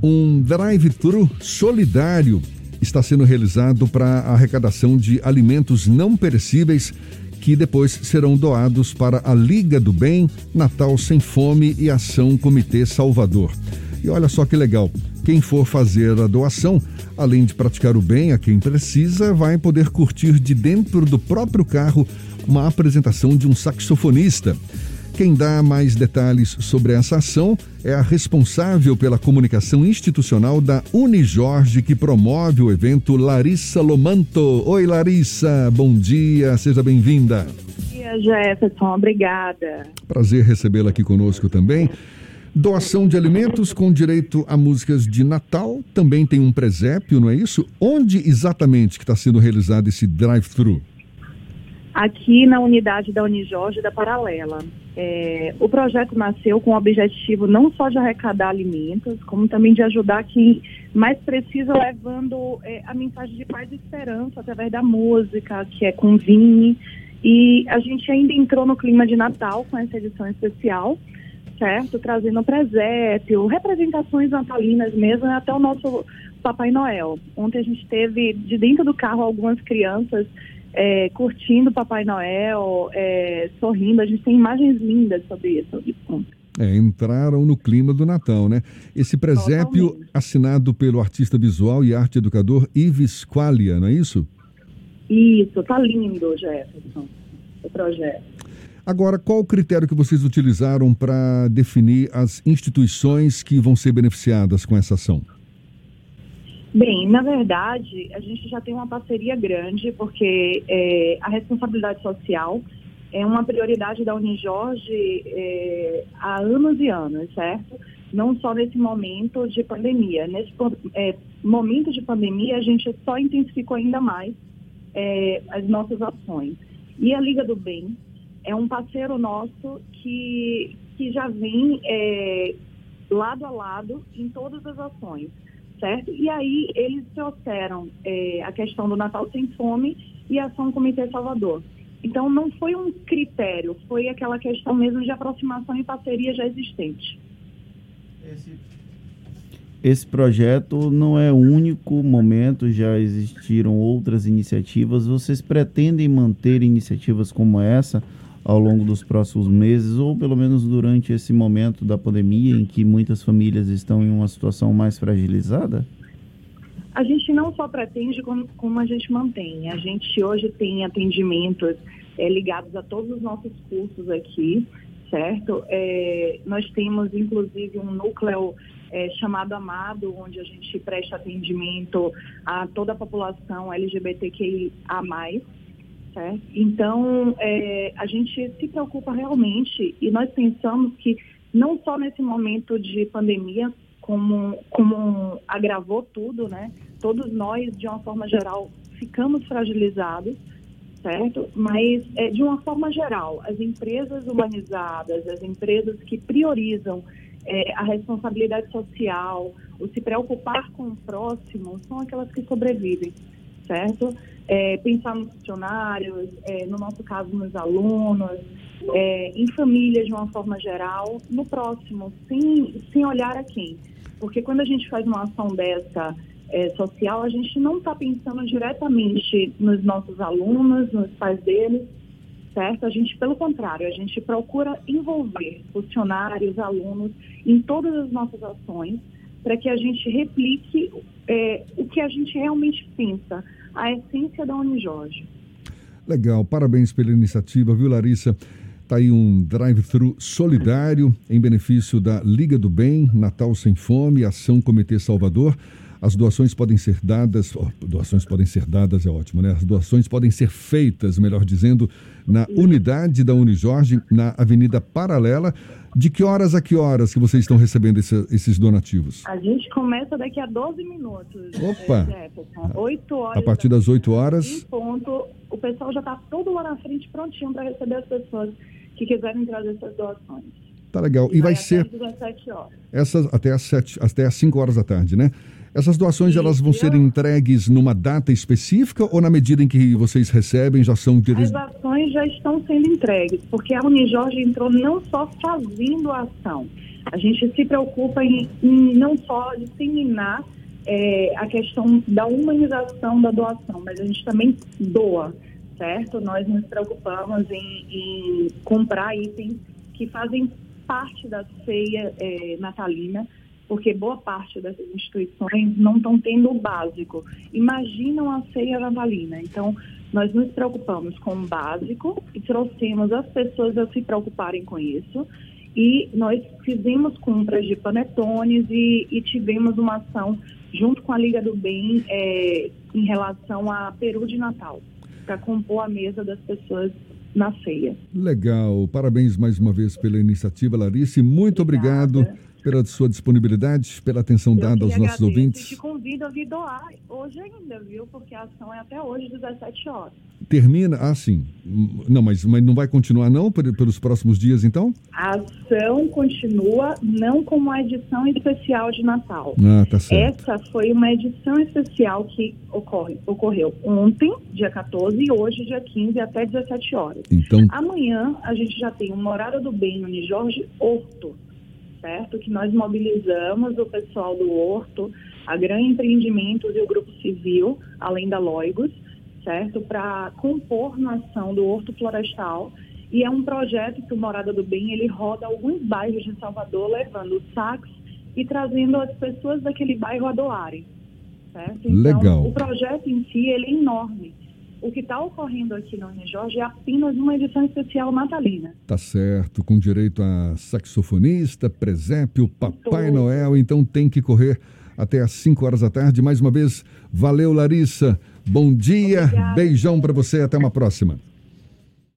Um drive-thru solidário está sendo realizado para arrecadação de alimentos não perecíveis que depois serão doados para a Liga do Bem, Natal Sem Fome e Ação Comitê Salvador. E olha só que legal, quem for fazer a doação, além de praticar o bem a quem precisa, vai poder curtir de dentro do próprio carro uma apresentação de um saxofonista. Quem dá mais detalhes sobre essa ação é a responsável pela comunicação institucional da Unijorge, que promove o evento, Larissa Lomanto. Oi, Larissa, bom dia, seja bem-vinda. Bom dia, Jefferson, obrigada. Prazer recebê-la aqui conosco também. Doação de alimentos com direito a músicas de Natal, também tem um presépio, não é isso? Onde exatamente que está sendo realizado esse drive-thru? Aqui na unidade da Unijorge da Paralela. É, o projeto nasceu com o objetivo não só de arrecadar alimentos, como também de ajudar quem mais precisa, levando é, a mensagem de paz e esperança através da música, que é com Vini. E a gente ainda entrou no clima de Natal com essa edição especial, certo? Trazendo presépio, representações natalinas mesmo, até o nosso Papai Noel. Ontem a gente teve de dentro do carro algumas crianças é, curtindo Papai Noel, é, sorrindo. A gente tem imagens lindas sobre isso. É, entraram no clima do Natal, né? Esse presépio Totalmente. assinado pelo artista visual e arte educador Ives Qualia, não é isso? Isso, tá lindo, Jefferson, o projeto. Agora, qual o critério que vocês utilizaram para definir as instituições que vão ser beneficiadas com essa ação? Bem, na verdade, a gente já tem uma parceria grande, porque é, a responsabilidade social é uma prioridade da Unijorge é, há anos e anos, certo? Não só nesse momento de pandemia. Nesse é, momento de pandemia, a gente só intensificou ainda mais é, as nossas ações. E a Liga do Bem é um parceiro nosso que, que já vem é, lado a lado em todas as ações certo? E aí eles trouxeram é, a questão do Natal Sem Fome e a ação Comitê Salvador. Então não foi um critério, foi aquela questão mesmo de aproximação e parceria já existente. Esse, esse projeto não é o único momento, já existiram outras iniciativas. Vocês pretendem manter iniciativas como essa ao longo dos próximos meses, ou pelo menos durante esse momento da pandemia em que muitas famílias estão em uma situação mais fragilizada? A gente não só pretende como, como a gente mantém. A gente hoje tem atendimentos é, ligados a todos os nossos cursos aqui, certo? É, nós temos, inclusive, um núcleo é, chamado Amado, onde a gente presta atendimento a toda a população LGBTQIA+, certo? Então, é, a gente se preocupa realmente e nós pensamos que não só nesse momento de pandemia, como, como agravou tudo, né? Todos nós, de uma forma geral, ficamos fragilizados, certo? Mas, é, de uma forma geral, as empresas humanizadas, as empresas que priorizam é, a responsabilidade social, o se preocupar com o próximo, são aquelas que sobrevivem certo? É, pensar nos funcionários, é, no nosso caso, nos alunos, é, em famílias de uma forma geral, no próximo, sem, sem olhar a quem. Porque quando a gente faz uma ação dessa é, social, a gente não está pensando diretamente nos nossos alunos, nos pais deles, certo? A gente, pelo contrário, a gente procura envolver funcionários, alunos em todas as nossas ações para que a gente replique é, o que a gente realmente pensa a essência da Unijorge. Legal, parabéns pela iniciativa, viu, Larissa? Está aí um drive-thru solidário em benefício da Liga do Bem, Natal Sem Fome, Ação Comitê Salvador. As doações podem ser dadas, oh, doações podem ser dadas é ótimo, né? As doações podem ser feitas, melhor dizendo, na unidade da Unijorge, na Avenida Paralela. De que horas a que horas que vocês estão recebendo esse, esses donativos? A gente começa daqui a 12 minutos. Opa! É, 8 horas. A partir das 8 horas. Em ponto, o pessoal já está todo lá na frente prontinho para receber as pessoas que quiserem trazer essas doações. Tá legal. E, vai, vai ser. Essas até as, 7, até as 5 horas da tarde, né? Essas doações Isso. elas vão ser entregues numa data específica ou na medida em que vocês recebem já são As ações já estão sendo entregues, porque a Unijorge entrou não só fazendo a ação, A gente se preocupa em, em não só disseminar é, a questão da humanização da doação, mas a gente também doa, certo? Nós nos preocupamos em, em comprar itens que fazem parte da ceia é, natalina, porque boa parte dessas instituições não estão tendo o básico. Imaginam a ceia natalina. Então, nós nos preocupamos com o básico e trouxemos as pessoas a se preocuparem com isso. E nós fizemos compras de panetones e, e tivemos uma ação junto com a Liga do Bem é, em relação a peru de Natal, para compor a mesa das pessoas na ceia. Legal. Parabéns mais uma vez pela iniciativa, Larissa. Muito Obrigada. obrigado pela sua disponibilidade, pela atenção Eu dada aos nossos ouvintes. te convido a vir doar hoje ainda, viu? Porque a ação é até hoje, 17 horas. Termina, ah, sim. Não, mas, mas não vai continuar não pelos próximos dias, então? A ação continua, não como a edição especial de Natal. Ah, tá certo. Essa foi uma edição especial que ocorre, ocorreu ontem, dia 14, e hoje, dia 15, até 17 horas. Então... Amanhã, a gente já tem uma Morada do Bem no Jorge Horto, certo? Que nós mobilizamos o pessoal do Horto, a Gran Empreendimentos e o Grupo Civil, além da Loigos, certo? Para compor na ação do Horto Florestal. E é um projeto que o Morada do Bem, ele roda alguns bairros de Salvador, levando saques e trazendo as pessoas daquele bairro a doarem, certo? Então, Legal. o projeto em si, ele é enorme. O que está ocorrendo aqui no Unijorge é apenas uma edição especial natalina. Tá certo, com direito a saxofonista, presépio, Papai. Noel, então tem que correr até às 5 horas da tarde. Mais uma vez, valeu, Larissa. Bom dia, Obrigada. beijão para você, até uma próxima.